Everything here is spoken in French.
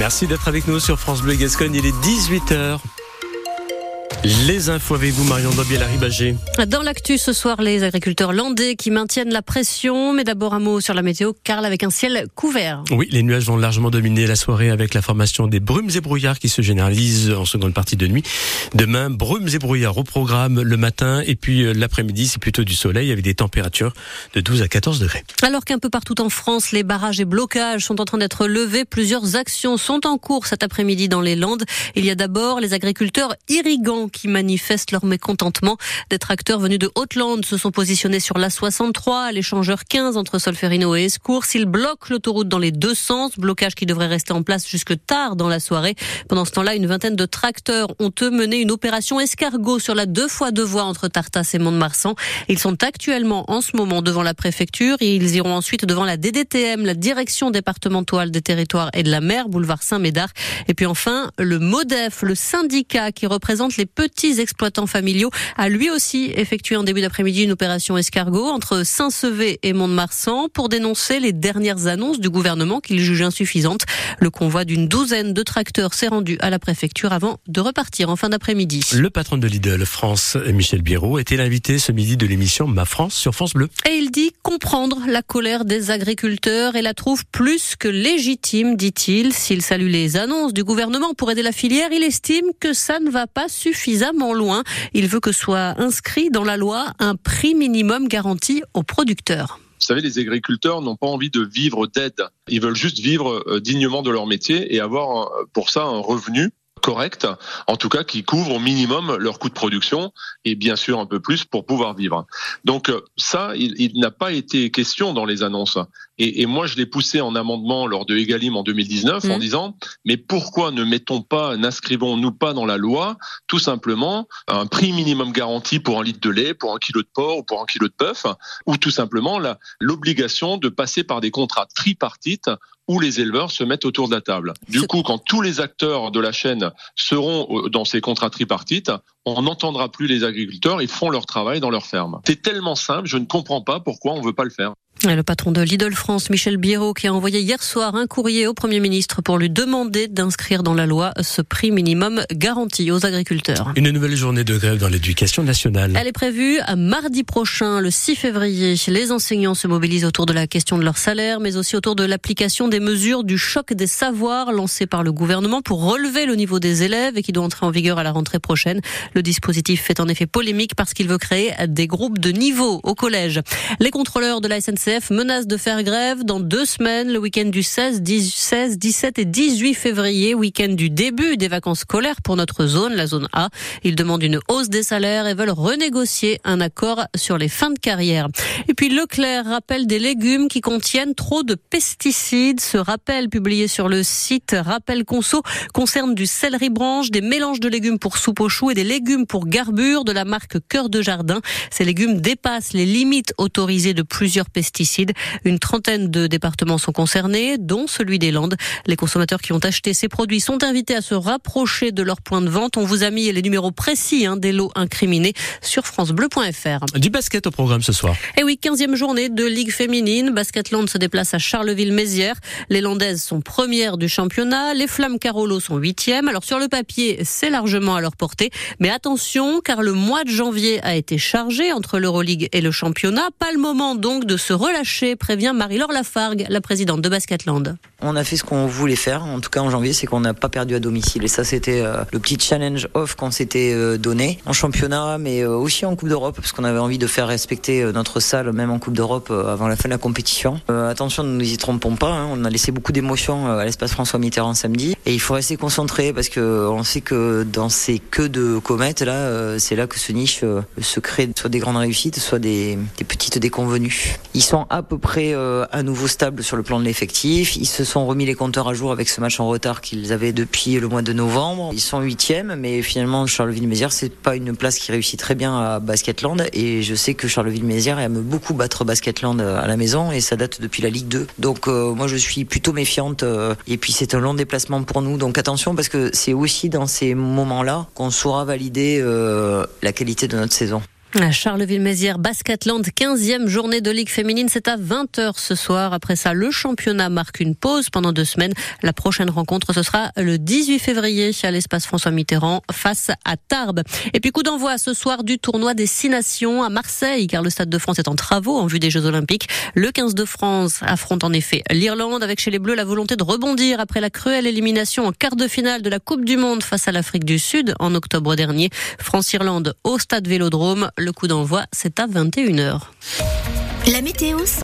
Merci d'être avec nous sur France Bleu Gascogne. Il est 18h. Les infos avec vous, Marion Dobier, Ribagé. Dans l'actu ce soir, les agriculteurs landais qui maintiennent la pression. Mais d'abord un mot sur la météo, Karl, avec un ciel couvert. Oui, les nuages vont largement dominer la soirée avec la formation des brumes et brouillards qui se généralisent en seconde partie de nuit. Demain, brumes et brouillards au programme le matin et puis euh, l'après-midi, c'est plutôt du soleil avec des températures de 12 à 14 degrés. Alors qu'un peu partout en France, les barrages et blocages sont en train d'être levés, plusieurs actions sont en cours cet après-midi dans les Landes. Il y a d'abord les agriculteurs irrigants qui manifestent leur mécontentement. Des tracteurs venus de Haute-Lande se sont positionnés sur la 63, l'échangeur 15 entre Solferino et Escours. Ils bloquent l'autoroute dans les deux sens, blocage qui devrait rester en place jusque tard dans la soirée. Pendant ce temps-là, une vingtaine de tracteurs ont eux mené une opération escargot sur la deux fois deux voies entre Tartas et Mont-de-Marsan. Ils sont actuellement en ce moment devant la préfecture et ils iront ensuite devant la DDTM, la direction départementale des territoires et de la mer, boulevard Saint-Médard. Et puis enfin, le MODEF, le syndicat qui représente les petits exploitants familiaux, a lui aussi effectué en début d'après-midi une opération escargot entre Saint-Sevé et Mont-de-Marsan pour dénoncer les dernières annonces du gouvernement qu'il juge insuffisantes. Le convoi d'une douzaine de tracteurs s'est rendu à la préfecture avant de repartir en fin d'après-midi. Le patron de Lidl France, Michel Biérot, était l'invité ce midi de l'émission Ma France sur France Bleu. Et il dit comprendre la colère des agriculteurs et la trouve plus que légitime, dit-il. S'il salue les annonces du gouvernement pour aider la filière, il estime que ça ne va pas suffire loin. Il veut que soit inscrit dans la loi un prix minimum garanti aux producteurs. Vous savez, les agriculteurs n'ont pas envie de vivre d'aide. Ils veulent juste vivre euh, dignement de leur métier et avoir pour ça un revenu correct, en tout cas qui couvre au minimum leur coût de production et bien sûr un peu plus pour pouvoir vivre. Donc euh, ça, il, n'a pas été question dans les annonces. Et, moi, je l'ai poussé en amendement lors de Egalim en 2019 en mmh. disant, mais pourquoi ne mettons pas, n'inscrivons-nous pas dans la loi tout simplement un prix minimum garanti pour un litre de lait, pour un kilo de porc ou pour un kilo de bœuf, ou tout simplement l'obligation de passer par des contrats tripartites où les éleveurs se mettent autour de la table. Du coup, quand tous les acteurs de la chaîne seront dans ces contrats tripartites, on n'entendra plus les agriculteurs, ils font leur travail dans leur ferme. C'est tellement simple, je ne comprends pas pourquoi on ne veut pas le faire. Le patron de Lidl France, Michel Biérot, qui a envoyé hier soir un courrier au Premier ministre pour lui demander d'inscrire dans la loi ce prix minimum garanti aux agriculteurs. Une nouvelle journée de grève dans l'éducation nationale. Elle est prévue à mardi prochain, le 6 février. Les enseignants se mobilisent autour de la question de leur salaire, mais aussi autour de l'application des mesures du choc des savoirs lancé par le gouvernement pour relever le niveau des élèves et qui doit entrer en vigueur à la rentrée prochaine. Le dispositif fait en effet polémique parce qu'il veut créer des groupes de niveau au collège. Les contrôleurs de la SNCF menace de faire grève dans deux semaines, le week-end du 16, 16, 17 et 18 février, week-end du début des vacances scolaires pour notre zone, la zone A. Ils demandent une hausse des salaires et veulent renégocier un accord sur les fins de carrière. Et puis Leclerc rappelle des légumes qui contiennent trop de pesticides. Ce rappel publié sur le site Rappel Conso concerne du céleri branche, des mélanges de légumes pour soupe aux choux et des légumes pour garbure de la marque Cœur de Jardin. Ces légumes dépassent les limites autorisées de plusieurs pesticides une trentaine de départements sont concernés, dont celui des Landes. Les consommateurs qui ont acheté ces produits sont invités à se rapprocher de leur point de vente. On vous a mis les numéros précis hein, des lots incriminés sur francebleu.fr. Du basket au programme ce soir. Et eh oui, 15e journée de Ligue féminine. Basketland se déplace à Charleville-Mézières. Les Landaises sont premières du championnat. Les Flammes Carolo sont huitièmes. Alors sur le papier, c'est largement à leur portée. Mais attention, car le mois de janvier a été chargé entre l'Euroleague et le championnat. Pas le moment donc de se relâché, prévient Marie-Laure Lafargue, la présidente de Basketland. On a fait ce qu'on voulait faire, en tout cas en janvier, c'est qu'on n'a pas perdu à domicile. Et ça, c'était euh, le petit challenge off qu'on s'était euh, donné en championnat, mais euh, aussi en Coupe d'Europe, parce qu'on avait envie de faire respecter notre salle, même en Coupe d'Europe, avant la fin de la compétition. attention, ne nous y trompons pas, hein, on a laissé beaucoup d'émotions à l'espace François Mitterrand samedi. Et il faut rester concentré, parce que on sait que dans ces queues de comètes, là, c'est là que se niche se crée soit des grandes réussites, soit des, des déconvenues. Ils sont à peu près à nouveau stables sur le plan de l'effectif. Ils se sont remis les compteurs à jour avec ce match en retard qu'ils avaient depuis le mois de novembre. Ils sont huitièmes, mais finalement Charleville-Mézières c'est pas une place qui réussit très bien à Basketland et je sais que Charleville-Mézières aime beaucoup battre Basketland à la maison et ça date depuis la Ligue 2. Donc euh, moi je suis plutôt méfiante euh, et puis c'est un long déplacement pour nous. Donc attention parce que c'est aussi dans ces moments-là qu'on saura valider euh, la qualité de notre saison. Charleville-Mézières, Basketland, 15e journée de Ligue féminine. C'est à 20h ce soir. Après ça, le championnat marque une pause pendant deux semaines. La prochaine rencontre, ce sera le 18 février à l'espace François Mitterrand face à Tarbes. Et puis coup d'envoi ce soir du tournoi des Six Nations à Marseille, car le Stade de France est en travaux en vue des Jeux Olympiques. Le 15 de France affronte en effet l'Irlande avec chez les Bleus la volonté de rebondir après la cruelle élimination en quart de finale de la Coupe du Monde face à l'Afrique du Sud en octobre dernier. France-Irlande au Stade Vélodrome. Le coup d'envoi, c'est à 21h. La météo